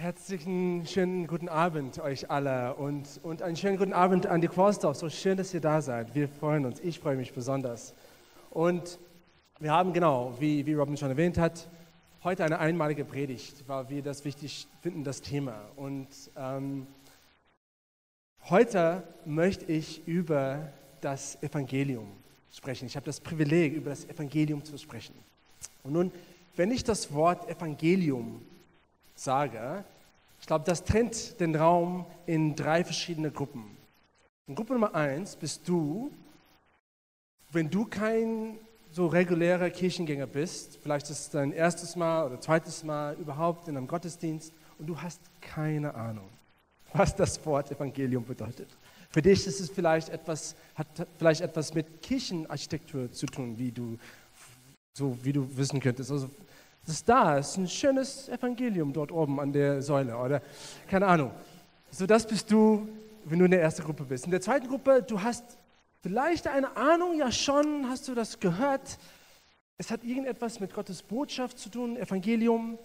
Herzlichen schönen guten Abend euch alle und, und einen schönen guten Abend an die Quarsdorf. So schön, dass ihr da seid. Wir freuen uns. Ich freue mich besonders. Und wir haben genau, wie, wie Robin schon erwähnt hat, heute eine einmalige Predigt, weil wir das wichtig finden, das Thema. Und ähm, heute möchte ich über das Evangelium sprechen. Ich habe das Privileg, über das Evangelium zu sprechen. Und nun, wenn ich das Wort Evangelium sage, ich glaube, das trennt den Raum in drei verschiedene Gruppen. In Gruppe Nummer eins bist du, wenn du kein so regulärer Kirchengänger bist, vielleicht ist es dein erstes Mal oder zweites Mal überhaupt in einem Gottesdienst und du hast keine Ahnung, was das Wort Evangelium bedeutet. Für dich ist es vielleicht etwas, hat vielleicht etwas mit Kirchenarchitektur zu tun, wie du, so wie du wissen könntest. Also das ist da, es ist ein schönes Evangelium dort oben an der Säule oder keine Ahnung. So das bist du, wenn du in der ersten Gruppe bist. In der zweiten Gruppe, du hast vielleicht eine Ahnung, ja schon, hast du das gehört. Es hat irgendetwas mit Gottes Botschaft zu tun, Evangelium,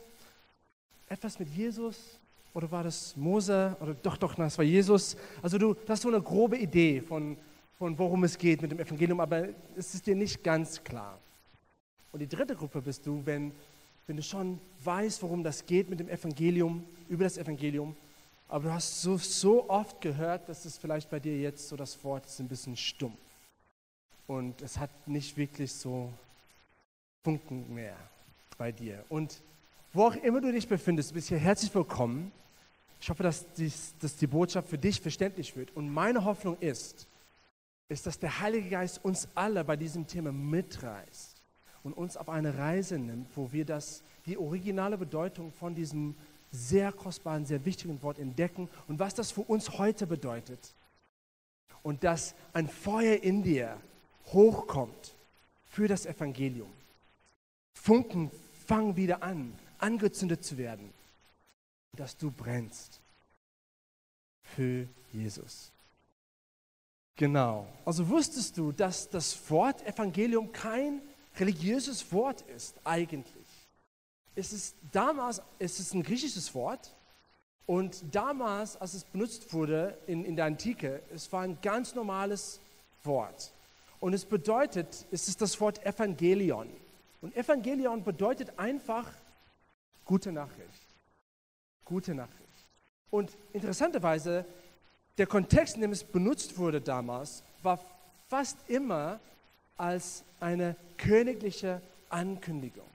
etwas mit Jesus. Oder war das Mose? Oder doch, doch, das war Jesus. Also du, du hast so eine grobe Idee von, von worum es geht mit dem Evangelium, aber es ist dir nicht ganz klar. Und die dritte Gruppe bist du, wenn wenn du schon weißt, worum das geht mit dem Evangelium, über das Evangelium, aber du hast so, so oft gehört, dass es vielleicht bei dir jetzt so das Wort ist ein bisschen stumpf. Und es hat nicht wirklich so Funken mehr bei dir. Und wo auch immer du dich befindest, bist hier herzlich willkommen. Ich hoffe, dass, dies, dass die Botschaft für dich verständlich wird. Und meine Hoffnung ist, ist, dass der Heilige Geist uns alle bei diesem Thema mitreißt und uns auf eine Reise nimmt, wo wir das, die originale Bedeutung von diesem sehr kostbaren, sehr wichtigen Wort entdecken und was das für uns heute bedeutet. Und dass ein Feuer in dir hochkommt für das Evangelium. Funken fangen wieder an, angezündet zu werden. Dass du brennst für Jesus. Genau. Also wusstest du, dass das Wort Evangelium kein religiöses Wort ist eigentlich. Es ist damals, es ist ein griechisches Wort und damals, als es benutzt wurde in, in der Antike, es war ein ganz normales Wort. Und es bedeutet, es ist das Wort Evangelion. Und Evangelion bedeutet einfach gute Nachricht. Gute Nachricht. Und interessanterweise, der Kontext, in dem es benutzt wurde damals, war fast immer als eine königliche Ankündigung.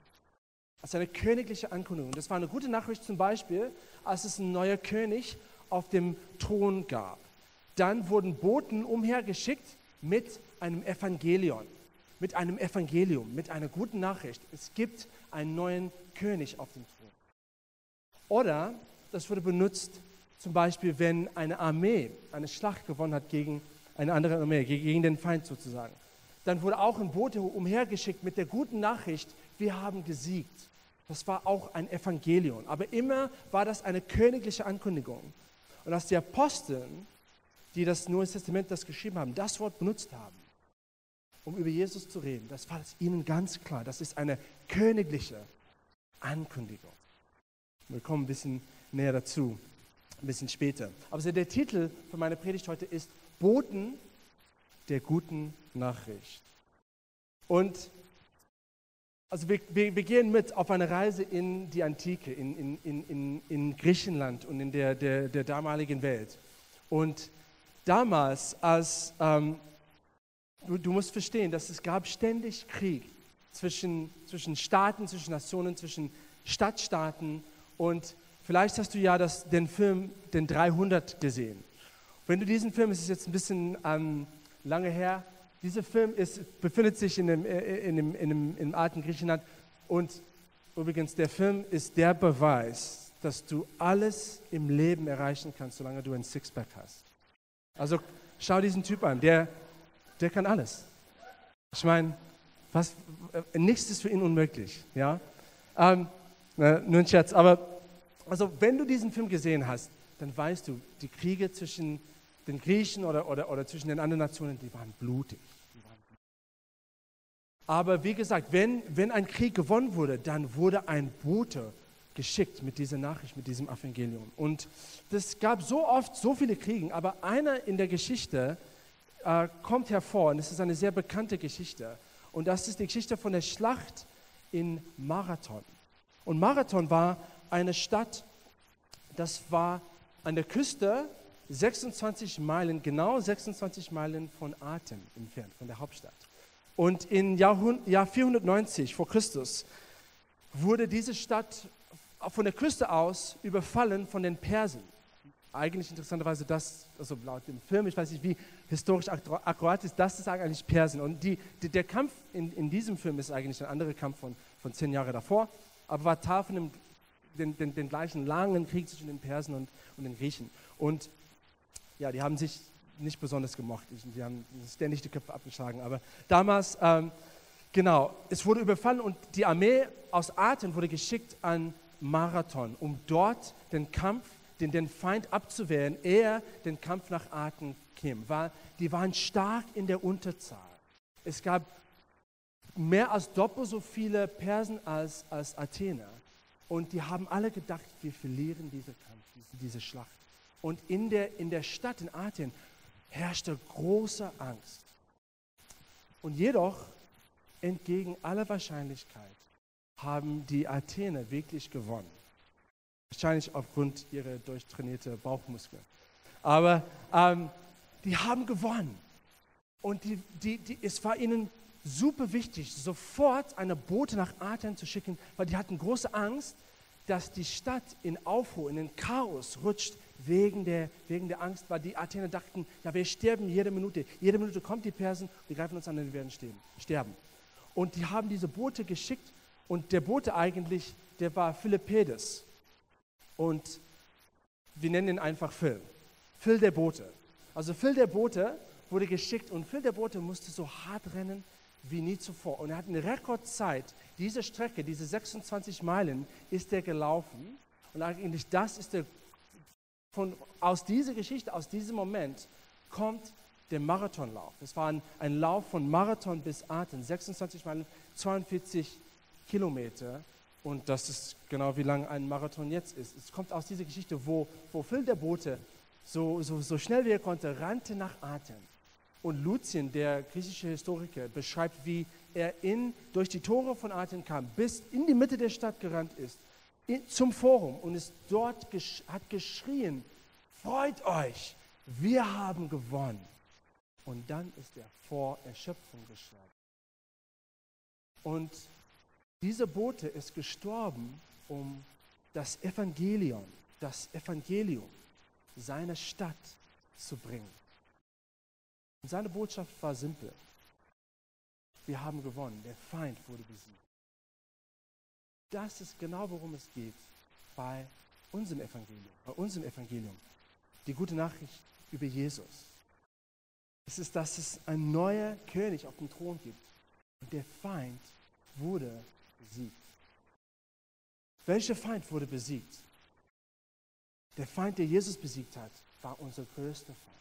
Als eine königliche Ankündigung. Das war eine gute Nachricht zum Beispiel, als es ein neuer König auf dem Thron gab. Dann wurden Boten umhergeschickt mit einem Evangelion, mit einem Evangelium, mit einer guten Nachricht. Es gibt einen neuen König auf dem Thron. Oder das wurde benutzt zum Beispiel, wenn eine Armee eine Schlacht gewonnen hat gegen eine andere Armee, gegen den Feind sozusagen dann wurde auch ein Bote umhergeschickt mit der guten Nachricht, wir haben gesiegt. Das war auch ein Evangelium. Aber immer war das eine königliche Ankündigung. Und als die Aposteln, die das Neue Testament das geschrieben haben, das Wort benutzt haben, um über Jesus zu reden, das war es ihnen ganz klar. Das ist eine königliche Ankündigung. Wir kommen ein bisschen näher dazu, ein bisschen später. Aber der Titel von meiner Predigt heute ist Boten der guten Nachricht. Und also wir, wir, wir, gehen mit auf eine Reise in die Antike, in, in, in, in Griechenland und in der, der, der damaligen Welt. Und damals, als ähm, du, du musst verstehen, dass es gab ständig Krieg zwischen, zwischen Staaten, zwischen Nationen, zwischen Stadtstaaten. Und vielleicht hast du ja das, den Film, den 300 gesehen. Wenn du diesen Film, es ist jetzt ein bisschen ähm, lange her. Dieser Film ist, befindet sich in dem, äh, in, dem, in, dem, im alten Griechenland. Und übrigens, der Film ist der Beweis, dass du alles im Leben erreichen kannst, solange du ein Sixpack hast. Also schau diesen Typ an, der, der kann alles. Ich meine, was, äh, nichts ist für ihn unmöglich. Ja? Ähm, nur ein Scherz, aber also, wenn du diesen Film gesehen hast, dann weißt du, die Kriege zwischen den Griechen oder, oder, oder zwischen den anderen Nationen, die waren blutig. Aber wie gesagt, wenn, wenn ein Krieg gewonnen wurde, dann wurde ein Bote geschickt mit dieser Nachricht, mit diesem Evangelium. Und es gab so oft so viele Kriege, aber einer in der Geschichte äh, kommt hervor, und es ist eine sehr bekannte Geschichte. Und das ist die Geschichte von der Schlacht in Marathon. Und Marathon war eine Stadt, das war an der Küste 26 Meilen, genau 26 Meilen von Atem entfernt, von der Hauptstadt. Und im Jahr 490 vor Christus wurde diese Stadt von der Küste aus überfallen von den Persen. Eigentlich interessanterweise das, also laut dem Film, ich weiß nicht, wie historisch akkurat ist, das ist eigentlich Persen. Und die, die, der Kampf in, in diesem Film ist eigentlich ein anderer Kampf von, von zehn Jahren davor, aber war Teil von dem, den, den, den gleichen langen Krieg zwischen den Persen und, und den Griechen. Und ja, die haben sich nicht besonders gemocht. Die haben ständig die Köpfe abgeschlagen. Aber damals, ähm, genau, es wurde überfallen und die Armee aus Athen wurde geschickt an Marathon, um dort den Kampf, den, den Feind abzuwehren, ehe den Kampf nach Athen käme. Weil die waren stark in der Unterzahl. Es gab mehr als doppelt so viele Persen als, als Athener. Und die haben alle gedacht, wir verlieren diesen Kampf, diese, diese Schlacht. Und in der, in der Stadt, in Athen, herrschte große Angst. Und jedoch, entgegen aller Wahrscheinlichkeit, haben die Athener wirklich gewonnen. Wahrscheinlich aufgrund ihrer durchtrainierten Bauchmuskeln. Aber ähm, die haben gewonnen. Und die, die, die, es war ihnen super wichtig, sofort eine Bote nach Athen zu schicken, weil die hatten große Angst, dass die Stadt in Aufruhr, in den Chaos rutscht wegen der, wegen der Angst, weil die Athener dachten, ja, wir sterben jede Minute. Jede Minute kommt die Persen, die greifen uns an und wir werden stehen, sterben. Und die haben diese Boote geschickt und der Bote eigentlich, der war Philippedes. Und wir nennen ihn einfach Phil. Phil der Bote. Also Phil der Bote wurde geschickt und Phil der Bote musste so hart rennen wie nie zuvor. Und er hat eine Rekordzeit, diese Strecke, diese 26 Meilen, ist er gelaufen. Und eigentlich das ist der von, aus dieser Geschichte, aus diesem Moment kommt der Marathonlauf. Es war ein, ein Lauf von Marathon bis Aten, 26 Meilen, 42 Kilometer. Und das ist genau wie lang ein Marathon jetzt ist. Es kommt aus dieser Geschichte, wo, wo Phil der Bote so, so, so schnell wie er konnte, rannte nach Aten. Und Lucian, der griechische Historiker, beschreibt, wie er in, durch die Tore von Athen kam, bis in die Mitte der Stadt gerannt ist zum Forum und ist dort hat geschrien, freut euch, wir haben gewonnen. Und dann ist er vor Erschöpfung gestorben. Und dieser Bote ist gestorben, um das Evangelium, das Evangelium seiner Stadt zu bringen. Und seine Botschaft war simpel. Wir haben gewonnen, der Feind wurde besiegt das ist genau, worum es geht bei unserem Evangelium. Bei unserem Evangelium. Die gute Nachricht über Jesus. Es ist, dass es ein neuer König auf dem Thron gibt. Und der Feind wurde besiegt. Welcher Feind wurde besiegt? Der Feind, der Jesus besiegt hat, war unser größter Feind.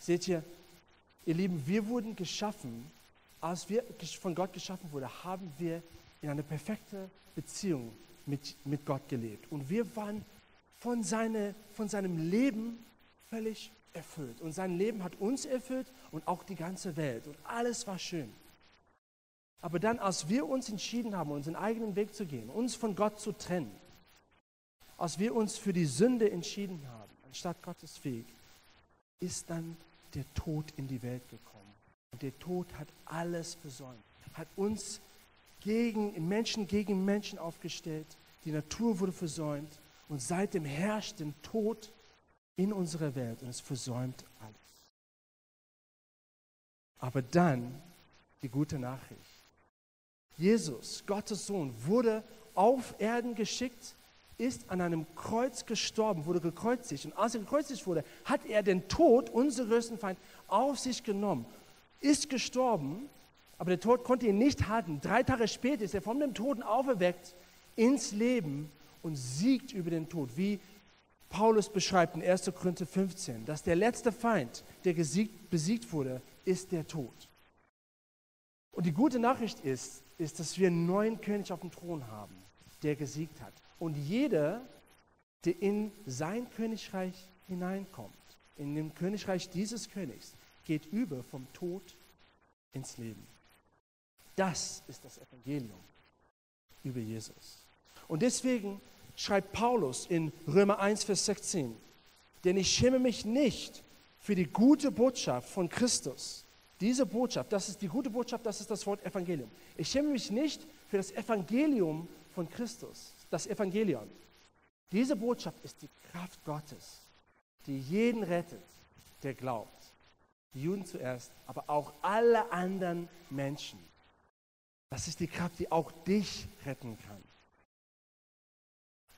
Seht ihr, ihr Lieben, wir wurden geschaffen, als wir von Gott geschaffen wurden, haben wir in einer perfekten Beziehung mit, mit Gott gelebt. Und wir waren von, seine, von seinem Leben völlig erfüllt. Und sein Leben hat uns erfüllt und auch die ganze Welt. Und alles war schön. Aber dann, als wir uns entschieden haben, unseren eigenen Weg zu gehen, uns von Gott zu trennen, als wir uns für die Sünde entschieden haben, anstatt Gottes Weg, ist dann der Tod in die Welt gekommen. Und der Tod hat alles versäumt, hat uns gegen Menschen gegen Menschen aufgestellt. Die Natur wurde versäumt und seitdem herrscht der Tod in unserer Welt und es versäumt alles. Aber dann die gute Nachricht. Jesus, Gottes Sohn, wurde auf Erden geschickt, ist an einem Kreuz gestorben, wurde gekreuzigt. Und als er gekreuzigt wurde, hat er den Tod, unseren größten Feind, auf sich genommen ist gestorben, aber der Tod konnte ihn nicht halten. Drei Tage später ist er von dem Toten auferweckt ins Leben und siegt über den Tod, wie Paulus beschreibt in 1. Korinther 15, dass der letzte Feind, der gesiegt, besiegt wurde, ist der Tod. Und die gute Nachricht ist, ist, dass wir einen neuen König auf dem Thron haben, der gesiegt hat. Und jeder, der in sein Königreich hineinkommt, in dem Königreich dieses Königs, geht über vom Tod ins Leben. Das ist das Evangelium über Jesus. Und deswegen schreibt Paulus in Römer 1, Vers 16, denn ich schäme mich nicht für die gute Botschaft von Christus. Diese Botschaft, das ist die gute Botschaft, das ist das Wort Evangelium. Ich schäme mich nicht für das Evangelium von Christus, das Evangelium. Diese Botschaft ist die Kraft Gottes, die jeden rettet, der glaubt. Die Juden zuerst, aber auch alle anderen Menschen. Das ist die Kraft, die auch dich retten kann.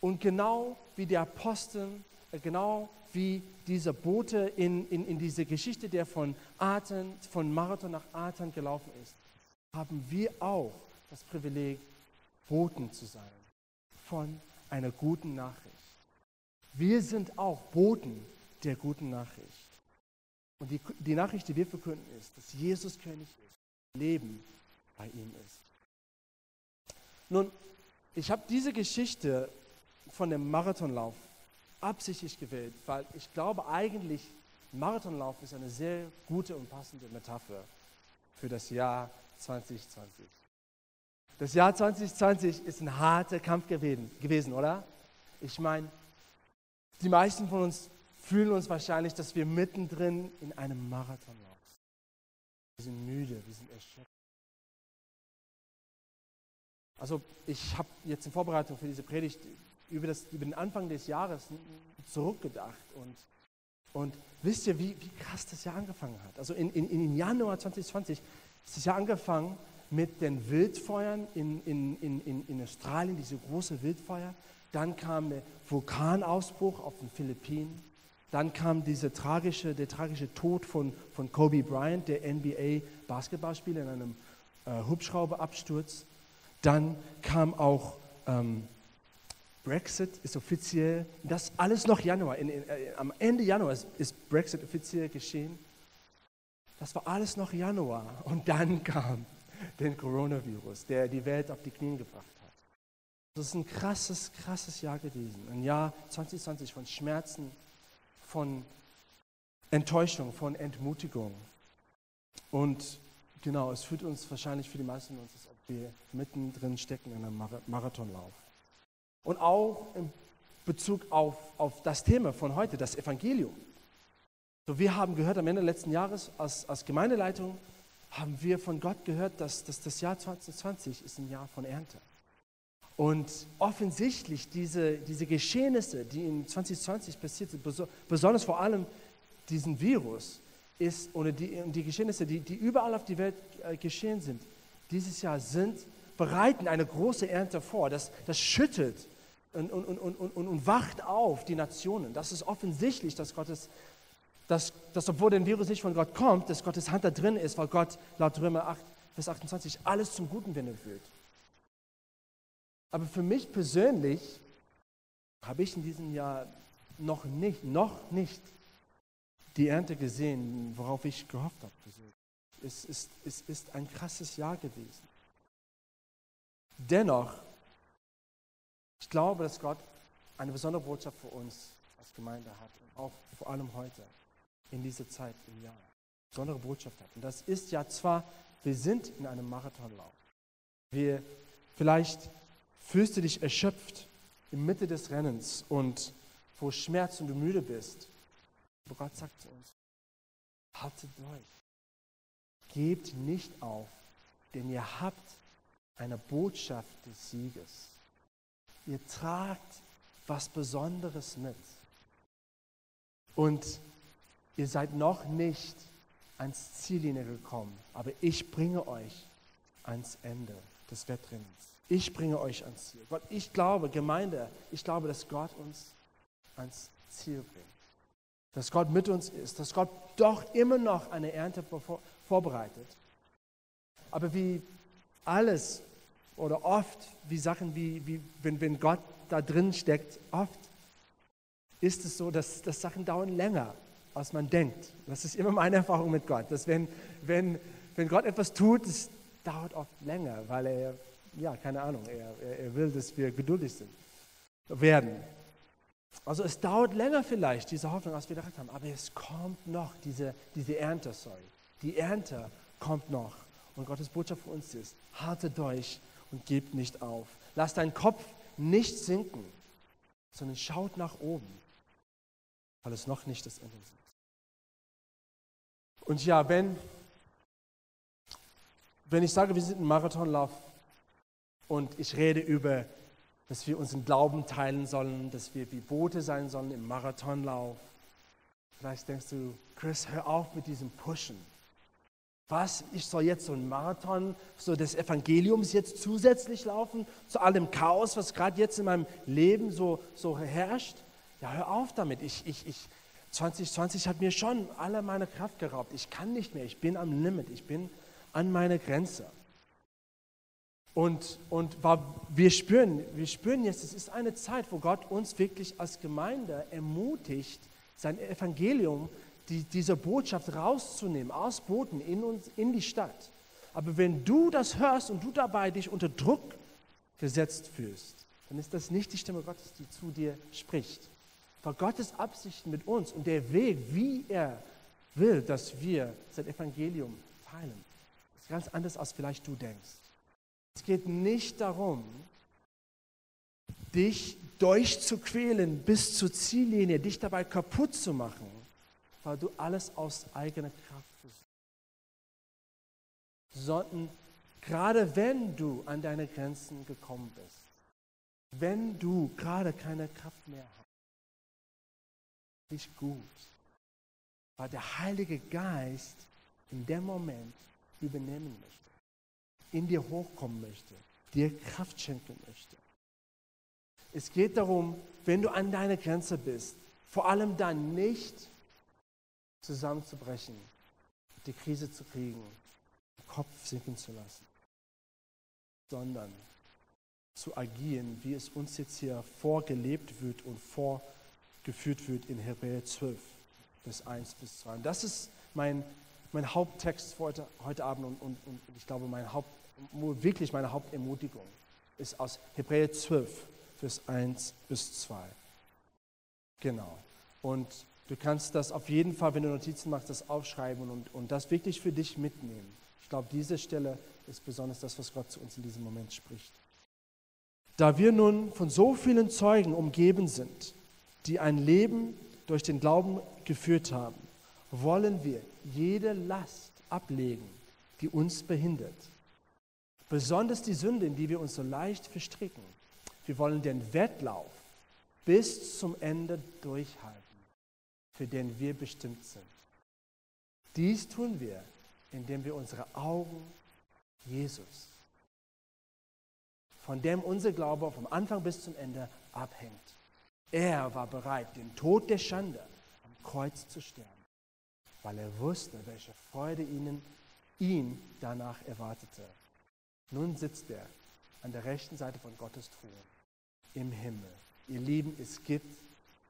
Und genau wie der Apostel, äh, genau wie dieser Bote in, in, in diese Geschichte, der von Athen, von Marathon nach Athen gelaufen ist, haben wir auch das Privileg, Boten zu sein von einer guten Nachricht. Wir sind auch Boten der guten Nachricht. Und die, die Nachricht, die wir verkünden, ist, dass Jesus König ist, Leben bei ihm ist. Nun, ich habe diese Geschichte von dem Marathonlauf absichtlich gewählt, weil ich glaube eigentlich, Marathonlauf ist eine sehr gute und passende Metapher für das Jahr 2020. Das Jahr 2020 ist ein harter Kampf gewesen, gewesen oder? Ich meine, die meisten von uns fühlen uns wahrscheinlich, dass wir mittendrin in einem Marathon laufen. Wir sind müde, wir sind erschöpft. Also ich habe jetzt in Vorbereitung für diese Predigt über, das, über den Anfang des Jahres zurückgedacht und, und wisst ihr, wie, wie krass das Jahr angefangen hat? Also in, in, in Januar 2020 ist das Jahr angefangen mit den Wildfeuern in, in, in, in Australien, diese große Wildfeuer. Dann kam der Vulkanausbruch auf den Philippinen. Dann kam diese tragische, der tragische Tod von, von Kobe Bryant, der NBA-Basketballspieler, in einem äh, Hubschrauberabsturz. Dann kam auch ähm, Brexit ist offiziell, das alles noch Januar, in, in, äh, am Ende Januar ist, ist Brexit offiziell geschehen. Das war alles noch Januar. Und dann kam der Coronavirus, der die Welt auf die Knie gebracht hat. Das ist ein krasses, krasses Jahr gewesen. Ein Jahr 2020 von Schmerzen, von Enttäuschung, von Entmutigung. Und genau, es fühlt uns wahrscheinlich für die meisten von uns, als ob wir mittendrin stecken in einem Marathonlauf. Und auch in Bezug auf, auf das Thema von heute, das Evangelium. So, wir haben gehört am Ende letzten Jahres als, als Gemeindeleitung, haben wir von Gott gehört, dass, dass das Jahr 2020 ist ein Jahr von Ernte. Und offensichtlich diese, diese Geschehnisse, die in 2020 passiert sind, besonders vor allem diesen Virus, ist, oder die, die Geschehnisse, die, die überall auf der Welt äh, geschehen sind, dieses Jahr sind, bereiten eine große Ernte vor. Das, das schüttelt und, und, und, und, und wacht auf die Nationen. Das ist offensichtlich, dass Gottes, dass, dass obwohl der Virus nicht von Gott kommt, dass Gottes Hand da drin ist, weil Gott laut Römer 8, Vers 28 alles zum Guten wendet wird. Aber für mich persönlich habe ich in diesem Jahr noch nicht, noch nicht die Ernte gesehen, worauf ich gehofft habe. Es ist, es ist ein krasses Jahr gewesen. Dennoch, ich glaube, dass Gott eine besondere Botschaft für uns als Gemeinde hat und auch vor allem heute in dieser Zeit im Jahr. Eine besondere Botschaft hat. Und das ist ja zwar, wir sind in einem Marathonlauf. Wir vielleicht fühlst du dich erschöpft in Mitte des Rennens und vor Schmerz und du müde bist. Aber Gott sagt zu uns, haltet durch. Gebt nicht auf, denn ihr habt eine Botschaft des Sieges. Ihr tragt was Besonderes mit. Und ihr seid noch nicht ans Ziellinie gekommen, aber ich bringe euch ans Ende des Wettrennens. Ich bringe euch ans Ziel. Gott, ich glaube, Gemeinde, ich glaube, dass Gott uns ans Ziel bringt. Dass Gott mit uns ist, dass Gott doch immer noch eine Ernte vorbereitet. Aber wie alles oder oft, wie Sachen, wie, wie wenn, wenn Gott da drin steckt, oft ist es so, dass, dass Sachen dauern länger, als man denkt. Das ist immer meine Erfahrung mit Gott, dass wenn, wenn, wenn Gott etwas tut, das dauert oft länger, weil er, ja, keine Ahnung, er, er, will, dass wir geduldig sind, werden. Also es dauert länger vielleicht, diese Hoffnung, als wir gedacht haben, aber es kommt noch, diese, diese Ernte, sorry. Die Ernte kommt noch. Und Gottes Botschaft für uns ist, halte durch und gebt nicht auf. Lass deinen Kopf nicht sinken, sondern schaut nach oben, weil es noch nicht das Ende ist. Und ja, wenn, wenn ich sage, wir sind ein Marathonlauf und ich rede über, dass wir unseren Glauben teilen sollen, dass wir wie Boote sein sollen im Marathonlauf, vielleicht denkst du, Chris, hör auf mit diesem Pushen. Was, ich soll jetzt so einen Marathon, so des Evangeliums jetzt zusätzlich laufen, zu allem Chaos, was gerade jetzt in meinem Leben so, so herrscht? Ja, hör auf damit. Ich, ich, ich, 2020 hat mir schon alle meine Kraft geraubt. Ich kann nicht mehr. Ich bin am Limit. Ich bin an meiner Grenze. Und, und wir, spüren, wir spüren jetzt, es ist eine Zeit, wo Gott uns wirklich als Gemeinde ermutigt, sein Evangelium, die, diese Botschaft rauszunehmen, aus Boten in, uns, in die Stadt. Aber wenn du das hörst und du dabei dich unter Druck gesetzt fühlst, dann ist das nicht die Stimme Gottes, die zu dir spricht war Gottes Absichten mit uns und der Weg, wie er will, dass wir sein Evangelium teilen, ist ganz anders, als vielleicht du denkst. Es geht nicht darum, dich durchzuquälen bis zur Ziellinie, dich dabei kaputt zu machen, weil du alles aus eigener Kraft versuchst. Sondern gerade wenn du an deine Grenzen gekommen bist, wenn du gerade keine Kraft mehr hast, nicht gut, weil der Heilige Geist in dem Moment übernehmen möchte, in dir hochkommen möchte, dir Kraft schenken möchte. Es geht darum, wenn du an deiner Grenze bist, vor allem dann nicht zusammenzubrechen, die Krise zu kriegen, den Kopf sinken zu lassen, sondern zu agieren, wie es uns jetzt hier vorgelebt wird und vorgelebt geführt wird in Hebräer 12, Vers 1 bis 2. Und das ist mein, mein Haupttext für heute, heute Abend und, und, und ich glaube, mein Haupt, wirklich meine Hauptermutigung ist aus Hebräer 12, Vers 1 bis 2. Genau. Und du kannst das auf jeden Fall, wenn du Notizen machst, das aufschreiben und, und das wirklich für dich mitnehmen. Ich glaube, diese Stelle ist besonders das, was Gott zu uns in diesem Moment spricht. Da wir nun von so vielen Zeugen umgeben sind, die ein Leben durch den Glauben geführt haben, wollen wir jede Last ablegen, die uns behindert. Besonders die Sünde, in die wir uns so leicht verstricken. Wir wollen den Wettlauf bis zum Ende durchhalten, für den wir bestimmt sind. Dies tun wir, indem wir unsere Augen Jesus, von dem unser Glaube vom Anfang bis zum Ende abhängt, er war bereit, den Tod der Schande am Kreuz zu sterben, weil er wusste, welche Freude ihnen, ihn danach erwartete. Nun sitzt er an der rechten Seite von Gottes Thron im Himmel. Ihr Lieben, es gibt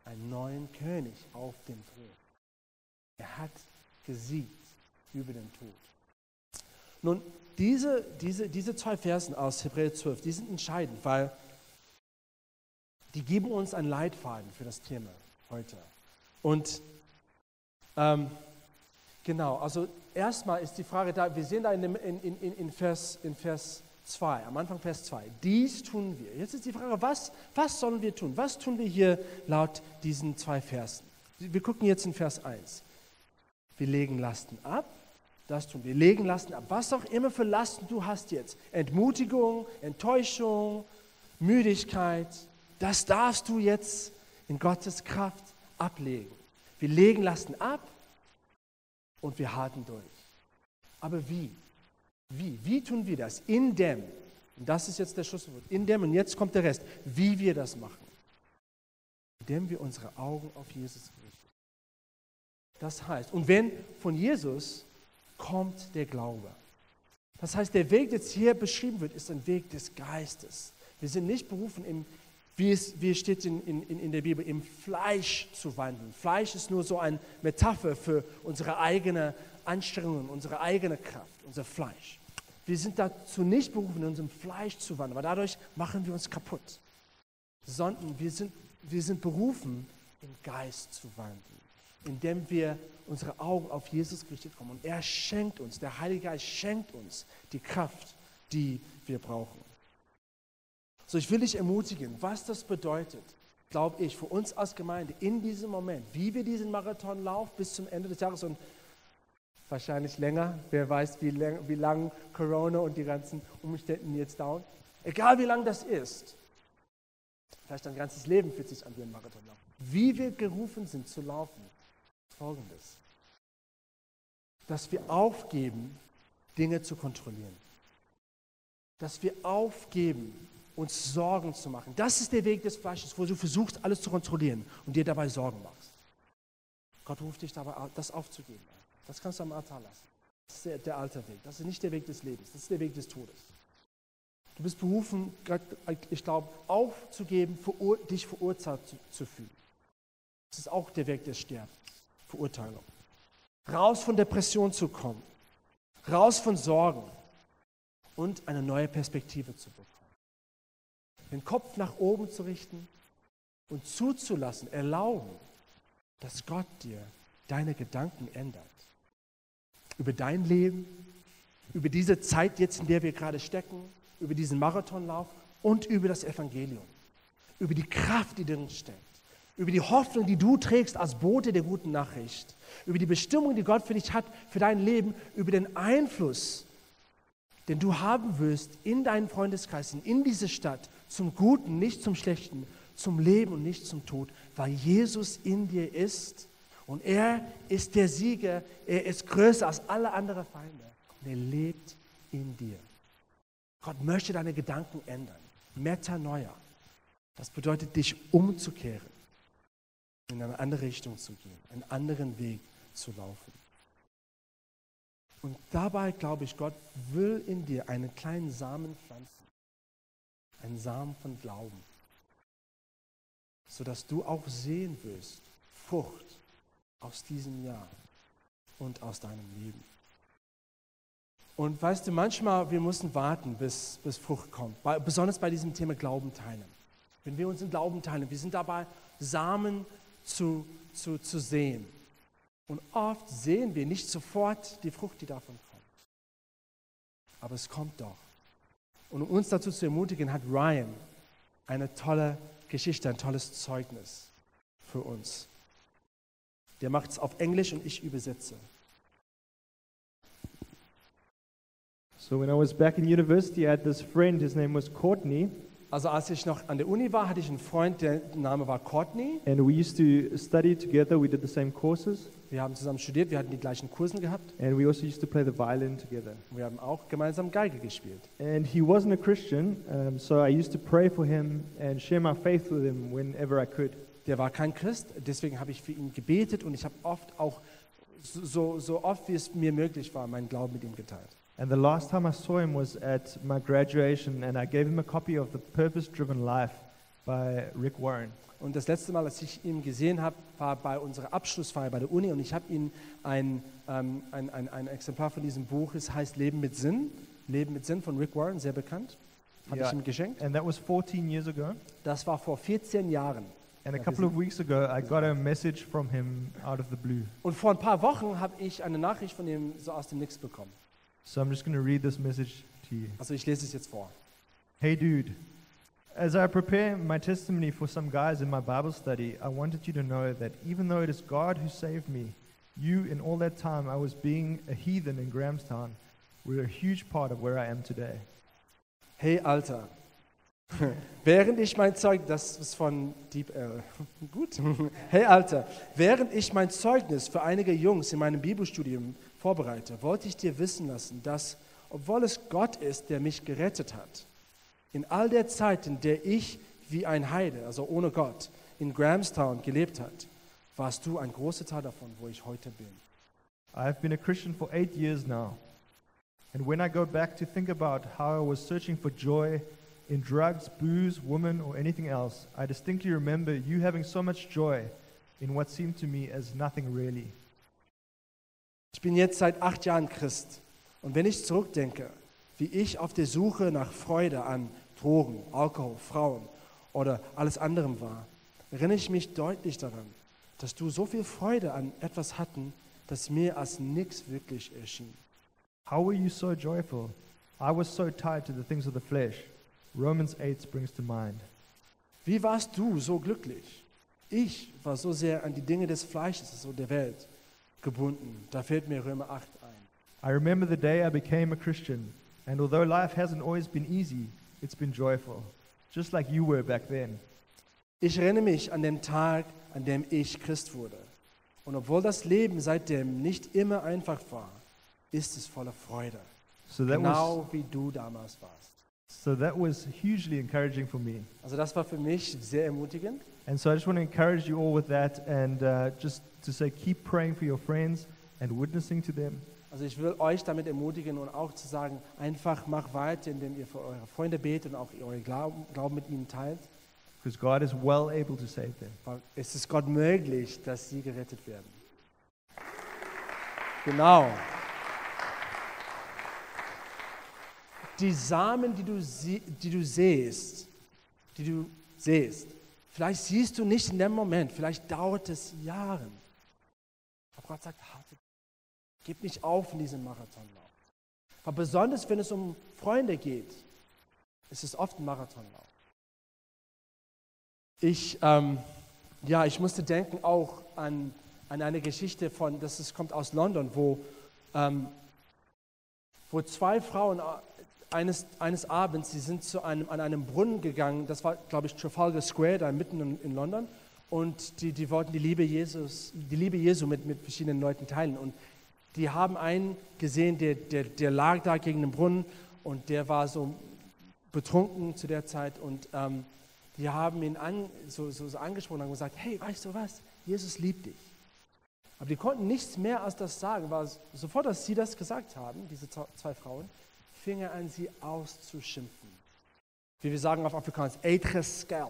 einen neuen König auf dem Thron. Er hat gesiegt über den Tod. Nun, diese, diese, diese zwei Versen aus Hebräer 12, die sind entscheidend, weil die geben uns einen Leitfaden für das Thema heute. Und ähm, genau, also erstmal ist die Frage da, wir sehen da in, in, in, in, Vers, in Vers 2, am Anfang Vers 2, dies tun wir. Jetzt ist die Frage, was, was sollen wir tun? Was tun wir hier laut diesen zwei Versen? Wir gucken jetzt in Vers 1. Wir legen Lasten ab, das tun wir. Legen Lasten ab, was auch immer für Lasten du hast jetzt. Entmutigung, Enttäuschung, Müdigkeit, das darfst du jetzt in Gottes Kraft ablegen. Wir legen Lasten ab und wir halten durch. Aber wie? Wie? Wie tun wir das? In dem, und das ist jetzt der Schlusswort, in dem, und jetzt kommt der Rest, wie wir das machen. Indem wir unsere Augen auf Jesus richten. Das heißt, und wenn von Jesus kommt der Glaube. Das heißt, der Weg, der jetzt hier beschrieben wird, ist ein Weg des Geistes. Wir sind nicht berufen, im, wie es, wie es steht in, in, in der Bibel, im Fleisch zu wandeln. Fleisch ist nur so eine Metapher für unsere eigene Anstrengungen, unsere eigene Kraft, unser Fleisch. Wir sind dazu nicht berufen, in unserem Fleisch zu wandeln, weil dadurch machen wir uns kaputt. Sondern wir sind, wir sind berufen, im Geist zu wandeln, indem wir unsere Augen auf Jesus gerichtet haben. Und er schenkt uns, der Heilige Geist schenkt uns die Kraft, die wir brauchen. So, ich will dich ermutigen, was das bedeutet, glaube ich, für uns als Gemeinde in diesem Moment, wie wir diesen Marathon laufen bis zum Ende des Jahres und wahrscheinlich länger, wer weiß, wie lang, wie lang Corona und die ganzen Umstände jetzt dauern. Egal wie lang das ist, vielleicht dein ganzes Leben fühlt sich an wie ein Marathonlauf. Wie wir gerufen sind zu laufen, ist folgendes. Dass wir aufgeben, Dinge zu kontrollieren. Dass wir aufgeben, uns Sorgen zu machen. Das ist der Weg des Fleisches, wo du versuchst, alles zu kontrollieren und dir dabei Sorgen machst. Gott ruft dich dabei, das aufzugeben. Das kannst du am Altar lassen. Das ist der, der alte Weg. Das ist nicht der Weg des Lebens. Das ist der Weg des Todes. Du bist berufen, ich glaube, aufzugeben, dich verurteilt zu, zu fühlen. Das ist auch der Weg des Sterbens, Verurteilung. Raus von Depression zu kommen, raus von Sorgen und eine neue Perspektive zu bekommen den Kopf nach oben zu richten und zuzulassen, erlauben, dass Gott dir deine Gedanken ändert. Über dein Leben, über diese Zeit jetzt, in der wir gerade stecken, über diesen Marathonlauf und über das Evangelium, über die Kraft, die drin steckt, über die Hoffnung, die du trägst als Bote der guten Nachricht, über die Bestimmung, die Gott für dich hat, für dein Leben, über den Einfluss, den du haben wirst in deinen Freundeskreisen, in diese Stadt, zum Guten, nicht zum Schlechten, zum Leben und nicht zum Tod, weil Jesus in dir ist und er ist der Sieger, er ist größer als alle anderen Feinde und er lebt in dir. Gott möchte deine Gedanken ändern. Metanoia. Das bedeutet, dich umzukehren, in eine andere Richtung zu gehen, einen anderen Weg zu laufen. Und dabei glaube ich, Gott will in dir einen kleinen Samen pflanzen. Einen Samen von Glauben. Sodass du auch sehen wirst, Frucht aus diesem Jahr und aus deinem Leben. Und weißt du, manchmal, wir müssen warten, bis, bis Frucht kommt. Bei, besonders bei diesem Thema Glauben teilen. Wenn wir uns in Glauben teilen, wir sind dabei, Samen zu, zu, zu sehen. Und oft sehen wir nicht sofort die Frucht, die davon kommt. Aber es kommt doch. Und um uns dazu zu ermutigen, hat Ryan eine tolle Geschichte, ein tolles Zeugnis für uns. Der macht es auf Englisch und ich übersetze. So when I was back in university, I had this friend, his name was Courtney. Also als ich noch an der Uni war, hatte ich einen Freund, der Name war Courtney. And we used to study together. We did the same courses. Wir haben zusammen studiert, wir hatten die gleichen Kursen gehabt. And we also used to play the violin together. Wir haben auch gemeinsam Geige gespielt. And he wasn't a Christian, um, so I used to pray for him and share my faith with him whenever I could. Der war kein Christ, deswegen habe ich für ihn gebetet und ich habe oft auch so, so oft wie es mir möglich war, meinen Glauben mit ihm geteilt. And the last time I saw him was at my graduation, and I gave him a copy of The Purpose Driven Life by Rick Warren. Und das letzte Mal, als ich ihn gesehen habe, war bei unserer Abschlussfeier bei der Uni und ich habe ihm ein, ähm, ein, ein, ein Exemplar von diesem Buch, es heißt Leben mit Sinn, Leben mit Sinn von Rick Warren, sehr bekannt, habe Yeah. ich ihm geschenkt. And that was 14 years ago. Das war vor 14 Jahren. And a Ja, couple of weeks ago, I got a message from him out of the blue. Und vor ein paar Wochen habe ich eine Nachricht von ihm so aus dem Nix bekommen. So I'm just going to read this message to you. Also ich lese es jetzt vor. Hey, dude. As I prepare my testimony for some guys in my Bible study, I wanted you to know that even though it is God who saved me, you, in all that time I was being a heathen in Grahamstown, were a huge part of where I am today. Hey Alter, während ich mein Zeugnis, das ist von Deep L, gut. Hey Alter, während ich mein Zeugnis für einige Jungs in meinem Bibelstudium vorbereite, wollte ich dir wissen lassen, dass, obwohl es Gott ist, der mich gerettet hat, in all der Zeit, in der ich wie ein Heide, also ohne Gott, in Grahamstown gelebt hat, warst du ein großer Teil davon, wo ich heute bin. I have been a Christian for eight years now. And when I go back to think about how I was searching for joy in drugs, booze, women, or anything else, I distinctly remember you having so much joy in what seemed to me as nothing really. Ich bin jetzt seit acht Jahren Christ. Und wenn ich zurückdenke, wie ich auf der Suche nach Freude an Drogen, Alkohol, Frauen oder alles anderem war, erinnere ich mich deutlich daran, dass du so viel Freude an etwas hatten, das mir als nichts wirklich erschien. How were you so joyful? I was so tied to the things of the flesh. Romans 8 brings to mind. Wie warst du so glücklich? Ich war so sehr an die Dinge des Fleisches, also der Welt, gebunden. Da fällt mir Römer 8 ein. I remember the day I became a Christian, and although life hasn't always been easy, it's been joyful, just like you were back then. Ich erinnere mich an den Tag, an dem ich Christ wurde. Und obwohl das Leben seitdem nicht immer einfach war, ist es voller Freude. So that was Genau wie du damals warst. so that was hugely encouraging for me. Also das war für mich sehr ermutigend. And so I just want to encourage you all with that and uh, just to say keep praying for your friends and witnessing to them. Also ich will euch damit ermutigen und auch zu sagen, einfach mach weiter, indem ihr für eure Freunde betet und auch euren Glauben, Glauben mit ihnen teilt. Because God is well able to save them. Weil Es ist Gott möglich, dass sie gerettet werden. Genau. Die Samen, die du, sie- die du sähst, die du sähst, vielleicht siehst du nicht in dem Moment, vielleicht dauert es Jahre. Aber Gott sagt, harte, gib nicht auf in diesem Marathonlauf. Aber besonders, wenn es um Freunde geht, ist es oft ein Marathonlauf. Ich, ähm, ja, ich musste denken auch an, an eine Geschichte von, das ist, kommt aus London, wo, ähm, wo zwei Frauen eines, eines Abends, sie sind zu einem, an einem Brunnen gegangen, das war, glaube ich, Trafalgar Square, da mitten in, in London, und die, die wollten die Liebe, Jesus, die Liebe Jesu mit, mit verschiedenen Leuten teilen. Und die haben einen gesehen, der, der, der lag da gegen den Brunnen und der war so betrunken zu der Zeit und ähm, die haben ihn an, so, so, so angesprochen und gesagt, hey, weißt du was, Jesus liebt dich. Aber die konnten nichts mehr als das sagen, weil sofort, als sie das gesagt haben, diese zwei Frauen, fing er an, sie auszuschimpfen. Wie wir sagen auf Afrikaans, Eitgeskel.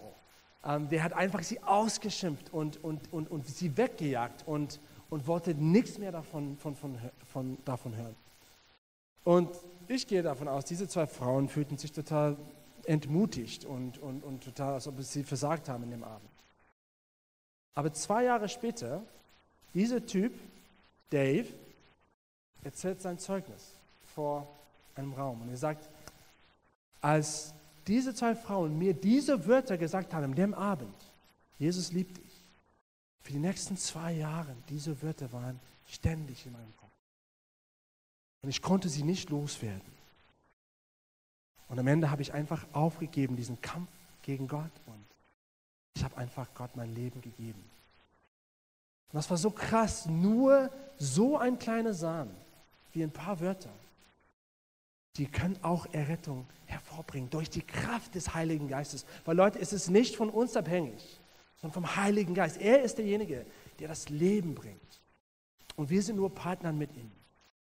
Ähm, der hat einfach sie ausgeschimpft und, und, und, und sie weggejagt und, und wollte nichts mehr davon, von, von, von, davon hören. Und ich gehe davon aus, diese zwei Frauen fühlten sich total entmutigt und, und, und total, als ob sie versagt haben in dem Abend. Aber zwei Jahre später, dieser Typ, Dave, erzählt sein Zeugnis vor einem Raum. Und er sagt, als diese zwei Frauen mir diese Wörter gesagt haben, an dem Abend, Jesus liebt dich, für die nächsten zwei Jahre, diese Wörter waren ständig in meinem Kopf. Und ich konnte sie nicht loswerden. Und am Ende habe ich einfach aufgegeben, diesen Kampf gegen Gott. Und ich habe einfach Gott mein Leben gegeben. Und das war so krass, nur so ein kleiner Samen, wie ein paar Wörter, die können auch Errettung hervorbringen durch die Kraft des Heiligen Geistes. Weil Leute, es ist nicht von uns abhängig, sondern vom Heiligen Geist. Er ist derjenige, der das Leben bringt. Und wir sind nur Partner mit ihm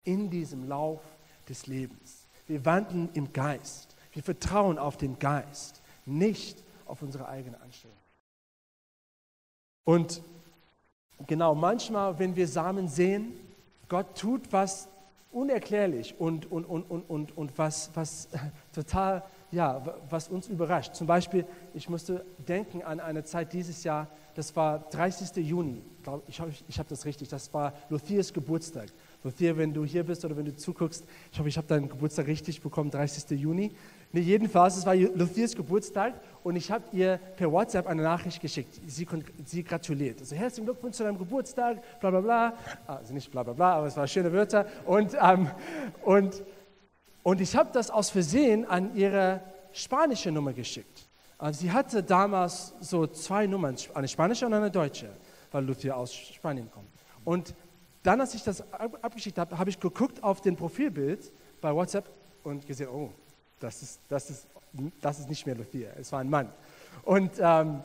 in diesem Lauf des Lebens. Wir wandeln im Geist. Wir vertrauen auf den Geist, nicht auf unsere eigene Anstrengung. Und genau, manchmal, wenn wir Samen sehen, Gott tut was unerklärlich und, und, und, und, und, und was, was total, ja, was uns überrascht. Zum Beispiel, ich musste denken an eine Zeit dieses Jahr, das war 30. Juni, ich hoffe, ich habe das richtig, das war Luthiers Geburtstag. Luthia, wenn du hier bist oder wenn du zuguckst, ich hoffe, ich habe deinen Geburtstag richtig bekommen, 30. Juni. Nee, jedenfalls, es war Luthiers Geburtstag und ich habe ihr per WhatsApp eine Nachricht geschickt. Sie, sie gratuliert. Also herzlichen Glückwunsch zu deinem Geburtstag, bla bla bla. Also nicht bla bla bla, aber es waren schöne Wörter. Und, ähm, und, und ich habe das aus Versehen an ihre spanische Nummer geschickt. Also sie hatte damals so zwei Nummern, eine spanische und eine deutsche, weil Luthia aus Spanien kommt. Und dann, als ich das ab- abgeschickt habe, habe ich geguckt auf den Profilbild bei WhatsApp und gesehen, oh, das ist, das ist, das ist nicht mehr Luthia, es war ein Mann. Und, ähm,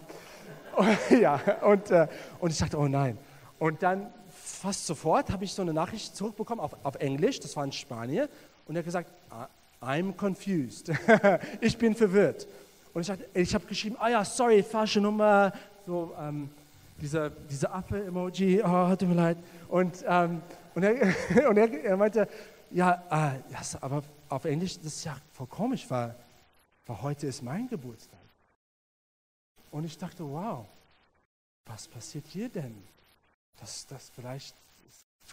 ja, und, äh, und ich dachte, oh nein. Und dann fast sofort habe ich so eine Nachricht zurückbekommen auf, auf Englisch, das war in Spanien, und er hat gesagt, "Ah, I'm confused, ich bin verwirrt. Und ich, ich habe geschrieben, ah ja, sorry, falsche Nummer, so ähm, dieser, dieser Affe-Emoji, oh, tut mir leid. Und, ähm, und, er, und er, er meinte, ja, äh, das, aber auf Englisch, das ist ja voll komisch, weil, weil heute ist mein Geburtstag. Und ich dachte, wow, was passiert hier denn? Das, das vielleicht,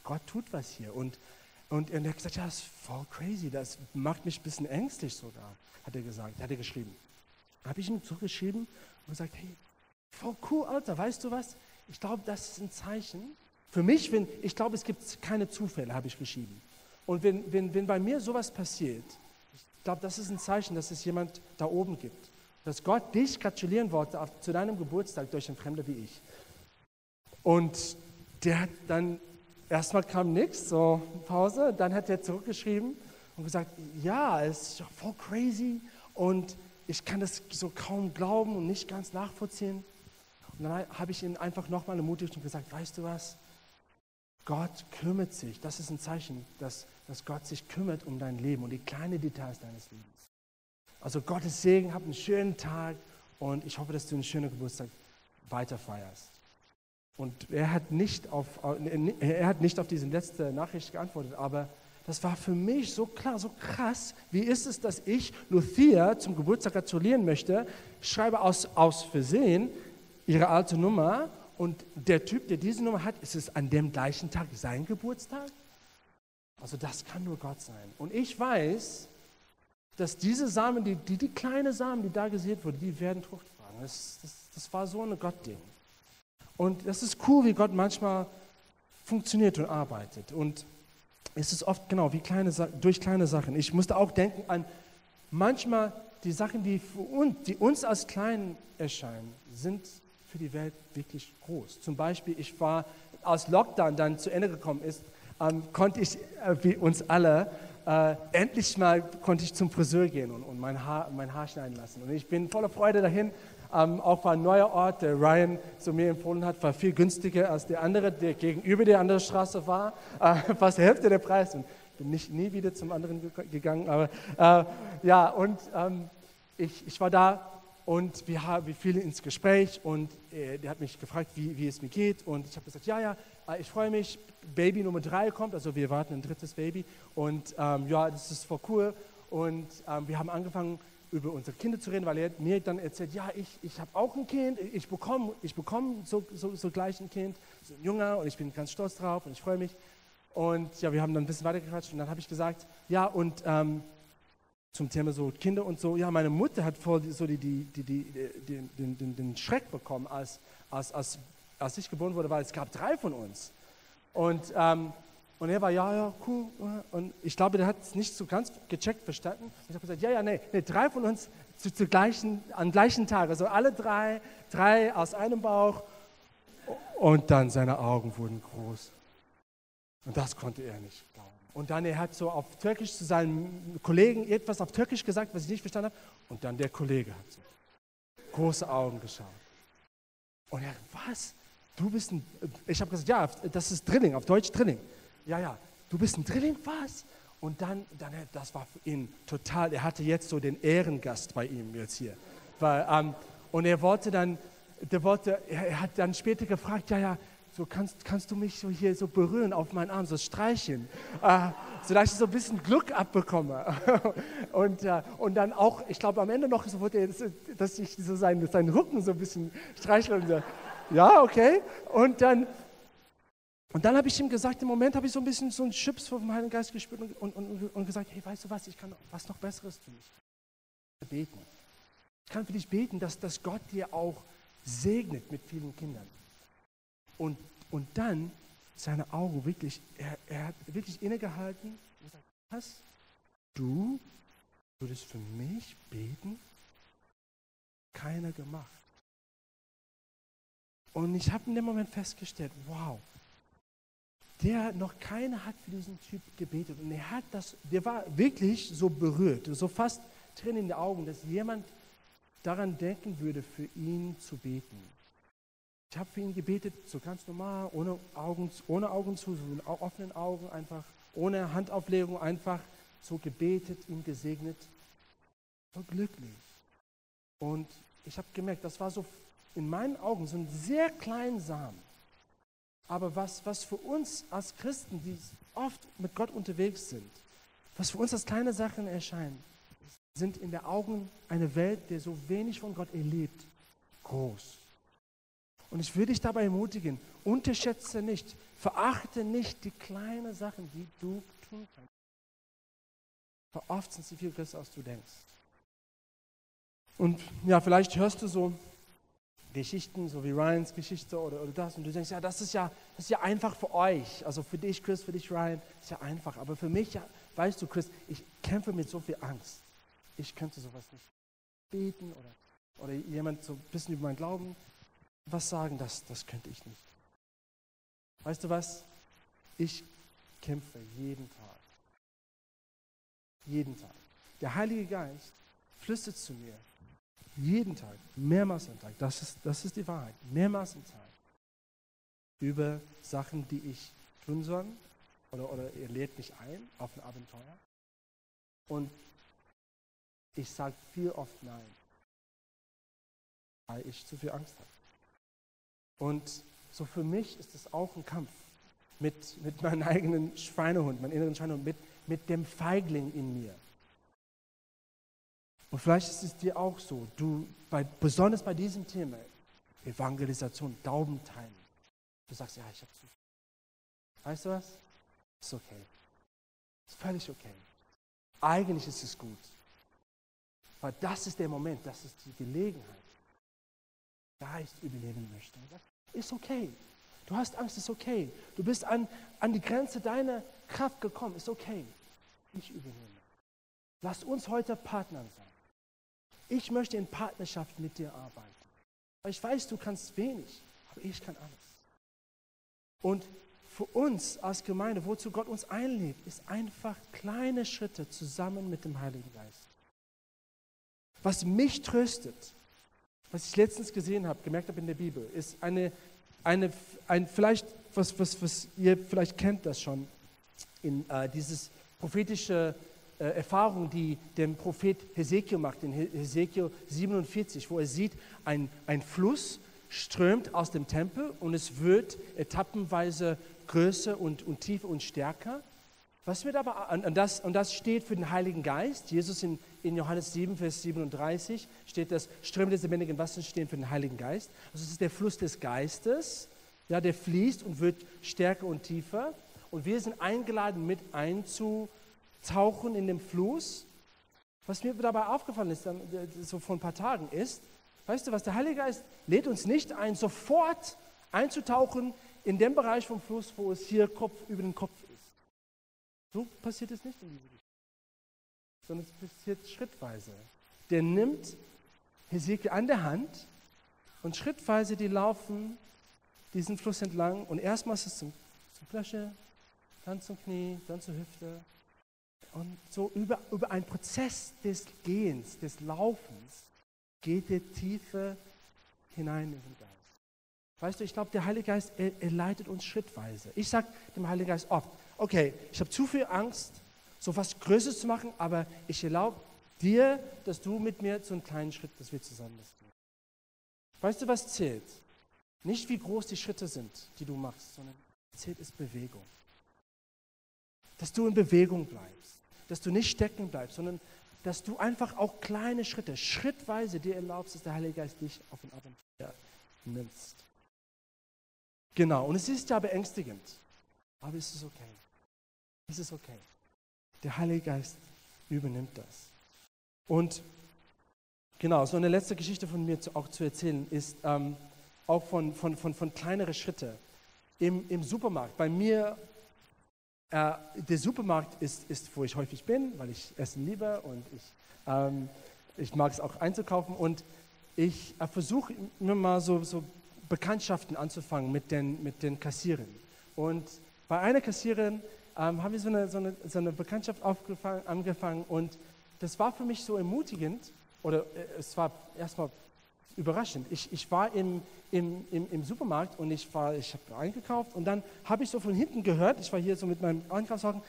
Gott tut was hier. Und, und er hat gesagt, ja, das ist voll crazy, das macht mich ein bisschen ängstlich sogar, hat er gesagt, hat er geschrieben. Habe ich ihm zurückgeschrieben und gesagt, hey, voll cool, Alter, weißt du was? Ich glaube, das ist ein Zeichen. Für mich, wenn, ich glaube, es gibt keine Zufälle, habe ich geschrieben. Und wenn, wenn, wenn bei mir sowas passiert, ich glaube, das ist ein Zeichen, dass es jemand da oben gibt. Dass Gott dich gratulieren wollte auf, zu deinem Geburtstag durch einen Fremder wie ich. Und der hat dann, erstmal kam nichts, so Pause, dann hat er zurückgeschrieben und gesagt, ja, es ist voll crazy und ich kann das so kaum glauben und nicht ganz nachvollziehen. Und dann habe ich ihn einfach nochmal ermutigt und gesagt, weißt du was? Gott kümmert sich. Das ist ein Zeichen, dass, dass Gott sich kümmert um dein Leben und die kleinen Details deines Lebens. Also Gottes Segen, hab einen schönen Tag und ich hoffe, dass du einen schönen Geburtstag weiterfeierst. Und er hat nicht auf, er hat nicht auf diese letzte Nachricht geantwortet, aber das war für mich so klar, so krass. Wie ist es, dass ich Lucia zum Geburtstag gratulieren möchte, schreibe aus, aus Versehen ihre alte Nummer und der Typ, der diese Nummer hat, ist es an dem gleichen Tag sein Geburtstag? Also das kann nur Gott sein. Und ich weiß, dass diese Samen, die, die, die kleine Samen, die da gesät wurden, die werden Frucht tragen. Das, das, das war so ein Gottding. Und das ist cool, wie Gott manchmal funktioniert und arbeitet. Und ist es oft genau wie kleine, durch kleine Sachen. Ich musste auch denken an manchmal die Sachen, die, uns, die uns als klein erscheinen, sind für die Welt wirklich groß. Zum Beispiel, ich war, als Lockdown dann zu Ende gekommen ist, ähm, konnte ich, äh, wie uns alle, äh, endlich mal konnte ich zum Friseur gehen und, und mein, Haar, mein Haar schneiden lassen. Und ich bin voller Freude dahin ähm, auch war ein neuer Ort, der Ryan zu mir empfohlen hat, war viel günstiger als der andere, der gegenüber der anderen Straße war, äh, fast die Hälfte der Preis. Und bin nicht nie wieder zum anderen gegangen, aber äh, ja, und ähm, ich, ich war da und wir, wir fielen ins Gespräch und äh, der hat mich gefragt, wie, wie es mir geht. Und ich habe gesagt, ja, ja, äh, ich freue mich, Baby Nummer drei kommt, also wir warten ein drittes Baby. Und ähm, ja, das ist voll cool. Und ähm, wir haben angefangen, über unsere Kinder zu reden, weil er mir dann erzählt, ja, ich, ich habe auch ein Kind, ich bekomme ich bekomm so, so, so gleich ein Kind, so ein Junger und ich bin ganz stolz drauf und ich freue mich. Und ja, wir haben dann ein bisschen weitergequatscht und dann habe ich gesagt, ja, und ähm, zum Thema so Kinder und so, ja, meine Mutter hat voll so die, die, die, die, den, den, den Schreck bekommen, als, als, als, als ich geboren wurde, weil es gab drei von uns. Und ähm, und er war, ja, ja, cool. Und ich glaube, der hat es nicht so ganz gecheckt, verstanden. Ich habe gesagt, ja, ja, nee, nee drei von uns zu, zu gleichen, am gleichen Tag. Also alle drei, drei aus einem Bauch. Und dann seine Augen wurden groß. Und das konnte er nicht. Und dann er hat so auf Türkisch zu seinen Kollegen etwas auf Türkisch gesagt, was ich nicht verstanden habe. Und dann der Kollege hat so große Augen geschaut. Und er, was? Du bist ein, ich habe gesagt, ja, das ist Drilling, auf Deutsch Drilling ja, ja, du bist ein Drilling, was? Und dann, dann, das war für ihn total, er hatte jetzt so den Ehrengast bei ihm jetzt hier. Weil, ähm, und er wollte dann, der wollte, er hat dann später gefragt, ja, ja, so kannst, kannst du mich so hier so berühren auf meinen Arm, so streicheln, äh, sodass ich so ein bisschen Glück abbekomme. und, äh, und dann auch, ich glaube am Ende noch so dass ich so seinen, seinen Rücken so ein bisschen streichle. Und, äh, ja, okay. Und dann, und dann habe ich ihm gesagt, im Moment habe ich so ein bisschen so einen Chips vom Heiligen Geist gespürt und, und, und, und, gesagt, hey, weißt du was, ich kann was noch Besseres tun. Ich kann beten. Ich kann für dich beten, dass, dass Gott dir auch segnet mit vielen Kindern. Und, und dann seine Augen wirklich, er, er hat wirklich innegehalten und gesagt, was, du würdest für mich beten? Keiner gemacht. Und ich habe in dem Moment festgestellt, wow, der noch keiner hat für diesen Typ gebetet. Und er hat das, der war wirklich so berührt, so fast drin in den Augen, dass jemand daran denken würde, für ihn zu beten. Ich habe für ihn gebetet, so ganz normal, ohne Augen, ohne Augen zu, mit offenen Augen einfach, ohne Handauflegung, einfach so gebetet, ihn gesegnet, so glücklich. Und ich habe gemerkt, das war so in meinen Augen so ein sehr kleiner Samen. Aber was, was für uns als Christen, die oft mit Gott unterwegs sind, was für uns als kleine Sachen erscheinen, sind in der Augen einer Welt, der so wenig von Gott erlebt, groß. Und ich will dich dabei ermutigen, unterschätze nicht, verachte nicht die kleinen Sachen, die du tun kannst. Weil oft sind sie viel größer, als du denkst. Und ja, vielleicht hörst du so Geschichten, so wie Ryans Geschichte oder, oder das, und du denkst, ja das, ist ja, das ist ja einfach für euch. Also für dich, Chris, für dich, Ryan, ist ja einfach. Aber für mich, ja, weißt du, Chris, ich kämpfe mit so viel Angst. Ich könnte sowas nicht beten oder, oder jemand so ein bisschen über meinen Glauben was sagen, das, das könnte ich nicht. Weißt du was? Ich kämpfe jeden Tag. Jeden Tag. Der Heilige Geist flüstert zu mir. Jeden Tag, mehrmals am Tag. Das ist, das ist die Wahrheit. Mehrmals am Tag. Über Sachen, die ich tun soll. Oder, oder er lädt mich ein auf ein Abenteuer. Und ich sage viel oft Nein. Weil ich zu viel Angst habe. Und so für mich ist es auch ein Kampf mit, mit meinem eigenen Schweinehund, meinem inneren Schweinehund, mit, mit dem Feigling in mir. Und vielleicht ist es dir auch so, du, bei, besonders bei diesem Thema, Evangelisation, teilen. Du sagst, ja, ich habe zu viel. Weißt du was? Ist okay. Ist völlig okay. Eigentlich ist es gut. Weil das ist der Moment, das ist die Gelegenheit. Geist übernehmen möchte. Ist okay. Du hast Angst, ist okay. Du bist an, an die Grenze deiner Kraft gekommen, ist okay. Ich übernehme. Lass uns heute Partner sein. Ich möchte in Partnerschaft mit dir arbeiten. Ich weiß, du kannst wenig, aber ich kann alles. Und für uns als Gemeinde, wozu Gott uns einlädt, ist einfach kleine Schritte zusammen mit dem Heiligen Geist. Was mich tröstet, was ich letztens gesehen habe, gemerkt habe in der Bibel, ist eine, eine ein, vielleicht, was, was, was ihr vielleicht kennt das schon, in äh, dieses prophetische äh, Erfahrung, die der Prophet Hesekiel macht, in Hesekiel 47, wo er sieht, ein, ein Fluss strömt aus dem Tempel und es wird etappenweise größer und, und tiefer und stärker. Was wird aber, und das, und das steht für den Heiligen Geist. Jesus in, in Johannes 7, Vers 37 steht das, Ströme des lebendigen Wassers stehen für den Heiligen Geist. Also es ist der Fluss des Geistes, ja, der fließt und wird stärker und tiefer. Und wir sind eingeladen, mit einzutauchen in den Fluss. Was mir dabei aufgefallen ist, so vor ein paar Tagen, ist, weißt du was, der Heilige Geist lädt uns nicht ein, sofort einzutauchen in den Bereich vom Fluss, wo es hier Kopf über den Kopf so passiert es nicht in dieser Geschichte, sondern es passiert schrittweise. Der nimmt Hesekiel an der Hand und schrittweise die laufen diesen Fluss entlang und erstmal ist es zum, zum Flasche, dann zum Knie, dann zur Hüfte. Und so über, über einen Prozess des Gehens, des Laufens, geht der tiefer hinein in den Geist. Weißt du, ich glaube, der Heilige Geist, er, er leitet uns schrittweise. Ich sage dem Heiligen Geist oft, okay, ich habe zu viel Angst, so was Größeres zu machen, aber ich erlaube dir, dass du mit mir so einen kleinen Schritt, dass wir zusammen das tun. Weißt du, was zählt? Nicht wie groß die Schritte sind, die du machst, sondern zählt ist Bewegung. Dass du in Bewegung bleibst, dass du nicht stecken bleibst, sondern dass du einfach auch kleine Schritte, schrittweise dir erlaubst, dass der Heilige Geist dich auf ein Abenteuer nimmst. Genau, und es ist ja beängstigend, aber es ist okay. Es ist okay. Der Heilige Geist übernimmt das. Und genau, so eine letzte Geschichte von mir zu, auch zu erzählen ist ähm, auch von, von, von, von kleineren Schritten. Im, Im Supermarkt, bei mir, äh, der Supermarkt ist, ist, wo ich häufig bin, weil ich Essen liebe und ich, ähm, ich mag es auch einzukaufen. Und ich äh, versuche immer mal so, so Bekanntschaften anzufangen mit den, mit den Kassieren. Und bei einer Kassiererin ähm, haben wir so eine, so eine, so eine Bekanntschaft angefangen und das war für mich so ermutigend oder äh, es war erstmal überraschend. Ich, ich war im, im, im, im, Supermarkt und ich, ich habe eingekauft und dann habe ich so von hinten gehört, ich war hier so mit meinem Einkaufswagen,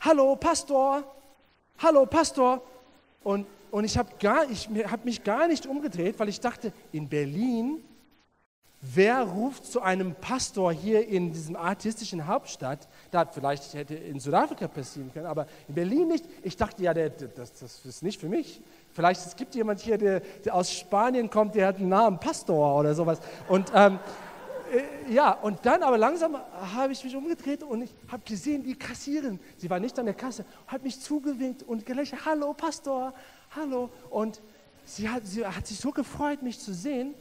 hallo Pastor, hallo Pastor. Und, und ich habe hab mich gar nicht umgedreht, weil ich dachte, in Berlin wer ruft zu einem Pastor hier in diesem artistischen Hauptstadt? Da vielleicht hätte in Südafrika passieren können, aber in Berlin nicht. Ich dachte, ja, der, das, das ist nicht für mich. Vielleicht es gibt jemand hier, der, der, aus Spanien kommt, der hat einen Namen Pastor oder sowas. Und ähm, äh, ja, und dann aber langsam habe ich mich umgedreht und ich habe gesehen, die kassieren. Sie war nicht an der Kasse, hat mich zugewinkt und gelächelt, hallo Pastor, hallo. Und sie hat, sie hat sich so gefreut, mich zu sehen,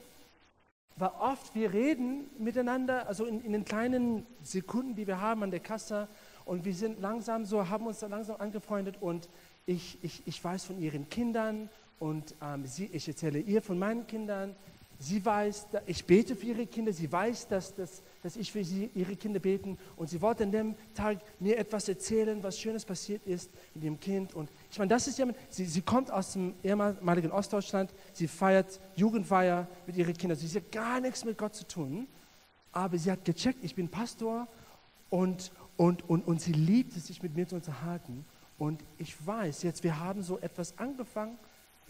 weil oft wir reden miteinander, also in, in den kleinen Sekunden, die wir haben an der Kasse und wir sind langsam so, haben uns langsam angefreundet und ich, ich, ich weiß von ihren Kindern und ähm, sie, ich erzähle ihr von meinen Kindern. Sie weiß, ich bete für ihre Kinder, sie weiß, dass, dass, dass ich für sie, ihre Kinder beten. Und sie wollte an dem Tag mir etwas erzählen, was Schönes passiert ist mit ihrem Kind. Und ich meine, das ist ja, sie, sie kommt aus dem ehemaligen Ostdeutschland, sie feiert Jugendfeier mit ihren Kindern. Sie hat gar nichts mit Gott zu tun, aber sie hat gecheckt, ich bin Pastor und, und, und, und sie liebt es, sich mit mir zu unterhalten. Und ich weiß jetzt, wir haben so etwas angefangen,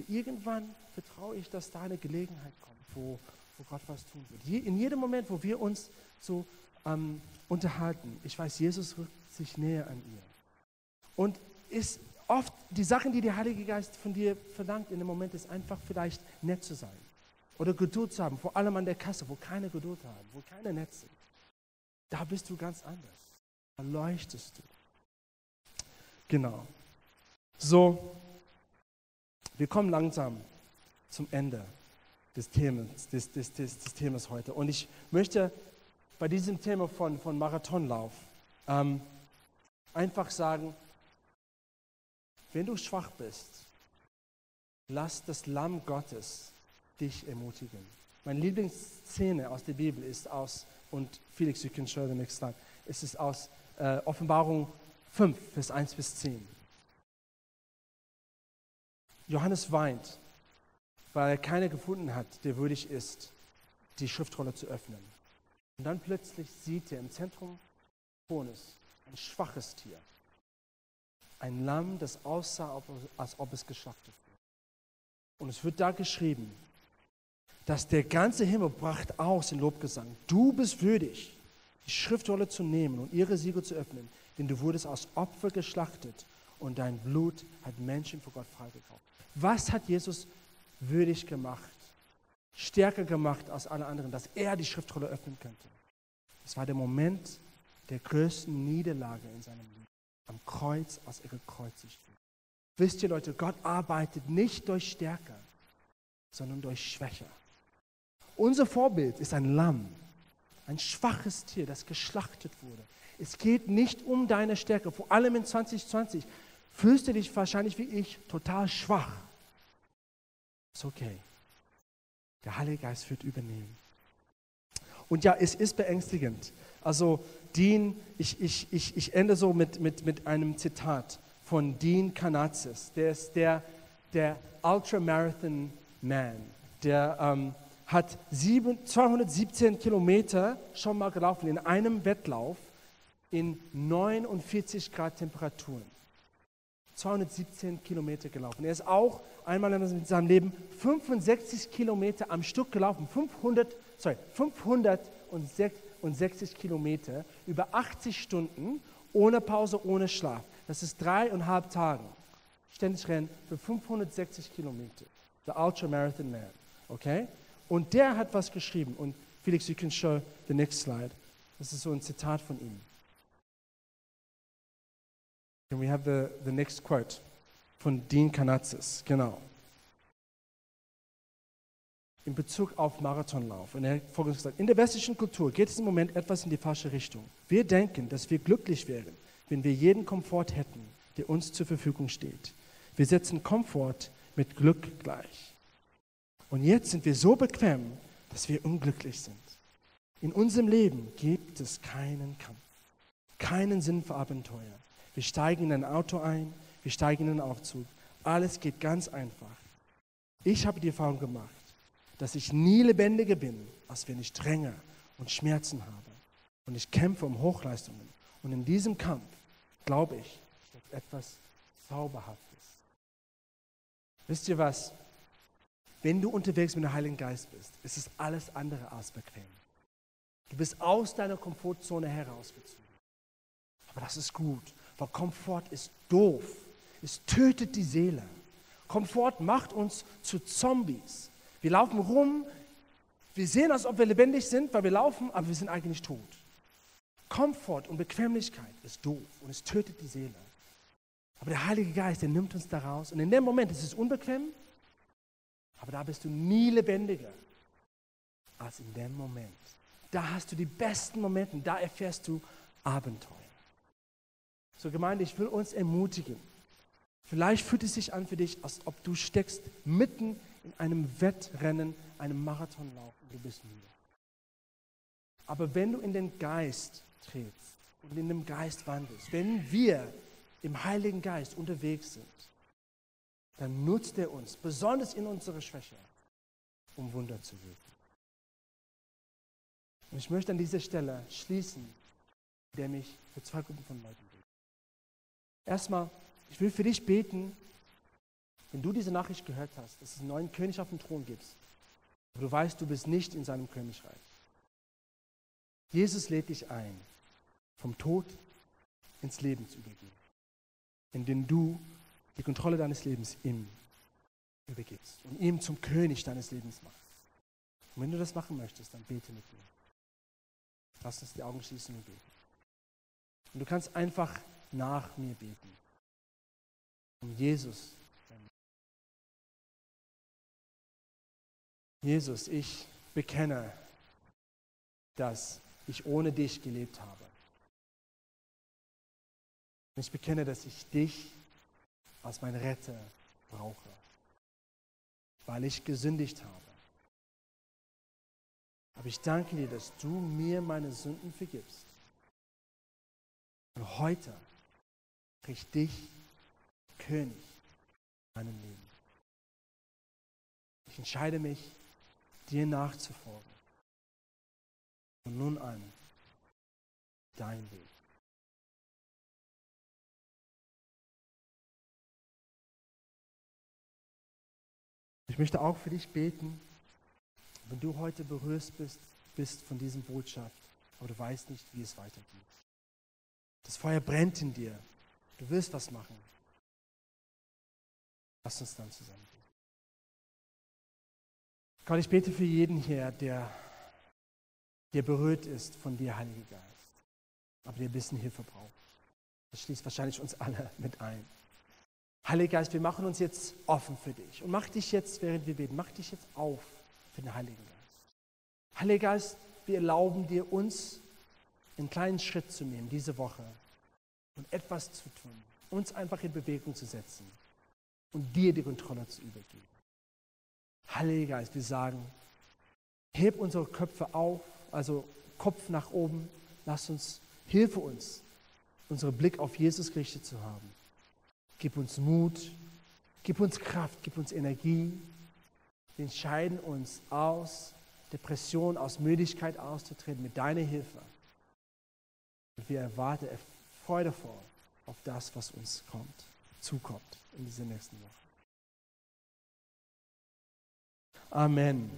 irgendwann vertraue ich, dass da eine Gelegenheit kommt wo, wo Gott was tun wird. Je, in jedem Moment, wo wir uns so ähm, unterhalten, ich weiß, Jesus rückt sich näher an ihr. Und ist oft die Sachen, die der Heilige Geist von dir verlangt in dem Moment, ist einfach vielleicht nett zu sein oder Geduld zu haben, vor allem an der Kasse, wo keine Geduld haben, wo keine nett sind. Da bist du ganz anders. Da leuchtest du. Genau. So, wir kommen langsam zum Ende des Themas, des, des, des, des Themas heute. Und ich möchte bei diesem Thema von, von Marathonlauf ähm, einfach sagen, wenn du schwach bist, lass das Lamm Gottes dich ermutigen. Meine Lieblingsszene aus der Bibel ist aus, und Felix, you can show the next slide, es ist aus äh, Offenbarung 5, Vers 1 bis 10. Johannes weint weil er keiner gefunden hat, der würdig ist, die Schriftrolle zu öffnen. Und dann plötzlich sieht er im Zentrum Thrones ein schwaches Tier, ein Lamm, das aussah, als ob es geschlachtet wird. Und es wird da geschrieben, dass der ganze Himmel bracht aus in Lobgesang. Du bist würdig, die Schriftrolle zu nehmen und ihre Siegel zu öffnen, denn du wurdest aus Opfer geschlachtet und dein Blut hat Menschen vor Gott freigekauft. Was hat Jesus würdig gemacht, stärker gemacht als alle anderen, dass er die Schriftrolle öffnen könnte. Es war der Moment der größten Niederlage in seinem Leben, am Kreuz, als er gekreuzigt. Wisst ihr Leute, Gott arbeitet nicht durch Stärke, sondern durch Schwäche. Unser Vorbild ist ein Lamm, ein schwaches Tier, das geschlachtet wurde. Es geht nicht um deine Stärke, vor allem in 2020 fühlst du dich wahrscheinlich wie ich total schwach. Ist okay. Der Heilige Geist wird übernehmen. Und ja, es ist beängstigend. Also Dean, ich, ich, ich, ich ende so mit, mit, mit einem Zitat von Dean Kanazis. Der ist der, der Ultramarathon Man. Der ähm, hat sieben, 217 Kilometer schon mal gelaufen in einem Wettlauf in 49 Grad Temperaturen. 217 Kilometer gelaufen. Er ist auch einmal in seinem Leben 65 Kilometer am Stück gelaufen. 500, sorry, 560 Kilometer über 80 Stunden, ohne Pause, ohne Schlaf. Das ist dreieinhalb Tage. Ständig rennen für 560 Kilometer. The Ultra Marathon Man. Okay? Und der hat was geschrieben. Und Felix, you can show the next slide. Das ist so ein Zitat von ihm. Can we have the, the next quote? Von Dean Kanazis, genau. In Bezug auf Marathonlauf. Und er hat folgendes gesagt: In der westlichen Kultur geht es im Moment etwas in die falsche Richtung. Wir denken, dass wir glücklich wären, wenn wir jeden Komfort hätten, der uns zur Verfügung steht. Wir setzen Komfort mit Glück gleich. Und jetzt sind wir so bequem, dass wir unglücklich sind. In unserem Leben gibt es keinen Kampf, keinen Sinn für Abenteuer, wir steigen in ein Auto ein, wir steigen in einen Aufzug. Alles geht ganz einfach. Ich habe die Erfahrung gemacht, dass ich nie lebendiger bin, als wenn ich Dränge und Schmerzen habe. Und ich kämpfe um Hochleistungen. Und in diesem Kampf, glaube ich, steckt etwas Zauberhaftes. Wisst ihr was? Wenn du unterwegs mit dem Heiligen Geist bist, ist es alles andere als bequem. Du bist aus deiner Komfortzone herausgezogen. Aber das ist gut, weil Komfort ist doof. Es tötet die Seele. Komfort macht uns zu Zombies. Wir laufen rum, wir sehen, als ob wir lebendig sind, weil wir laufen, aber wir sind eigentlich tot. Komfort und Bequemlichkeit ist doof und es tötet die Seele. Aber der Heilige Geist, der nimmt uns da raus. Und in dem Moment ist es unbequem, aber da bist du nie lebendiger als in dem Moment. Da hast du die besten Momente, da erfährst du Abenteuer. So Gemeinde, ich will uns ermutigen. Vielleicht fühlt es sich an für dich, als ob du steckst mitten in einem Wettrennen, einem Marathonlauf und du bist müde. Aber wenn du in den Geist trittst und in dem Geist wandelst, wenn wir im Heiligen Geist unterwegs sind, dann nutzt er uns, besonders in unserer Schwäche, um Wunder zu wirken. Und ich möchte an dieser Stelle schließen, indem ich für zwei Gruppen von Leuten bete. Erstmal, ich will für dich beten, wenn du diese Nachricht gehört hast, dass es einen neuen König auf dem Thron gibt, aber du weißt, du bist nicht in seinem Königreich. Jesus lädt dich ein, vom Tod ins Leben zu übergehen, indem du die Kontrolle deines Lebens ihm übergibst und ihm zum König deines Lebens machst. Und wenn du das machen möchtest, dann bete mit mir. Lass uns die Augen schließen und beten. Und du kannst einfach nach mir beten. Um Jesus. Jesus, ich bekenne, dass ich ohne dich gelebt habe. Ich bekenne, dass ich dich als mein Retter brauche, weil ich gesündigt habe. Aber ich danke dir, dass du mir meine Sünden vergibst. Und heute krieg dich König in meinem Leben. Ich entscheide mich, dir nachzufolgen. Und nun an dein Weg. Ich möchte auch für dich beten, wenn du heute berührt bist, bist von diesem Botschaft, aber du weißt nicht, wie es weitergeht. Das Feuer brennt in dir. Du willst was machen. Lass uns dann zusammen beten. Gott, ich bete für jeden hier, der, der berührt ist von dir, Heiliger Geist, aber der ein bisschen Hilfe braucht. Das schließt wahrscheinlich uns alle mit ein. Heiliger Geist, wir machen uns jetzt offen für dich. Und mach dich jetzt, während wir beten, mach dich jetzt auf für den Heiligen Geist. Heiliger Geist, wir erlauben dir, uns einen kleinen Schritt zu nehmen diese Woche und etwas zu tun, uns einfach in Bewegung zu setzen und dir die Kontrolle zu übergeben. Heiliger Geist, wir sagen, heb unsere Köpfe auf, also Kopf nach oben, lass uns, hilfe uns, unseren Blick auf Jesus gerichtet zu haben Gib uns Mut, gib uns Kraft, gib uns Energie. Wir entscheiden uns aus Depression, aus Müdigkeit auszutreten mit deiner Hilfe. Und wir erwarten freudevoll auf das, was uns kommt, zukommt in dieser nächsten Woche. Amen.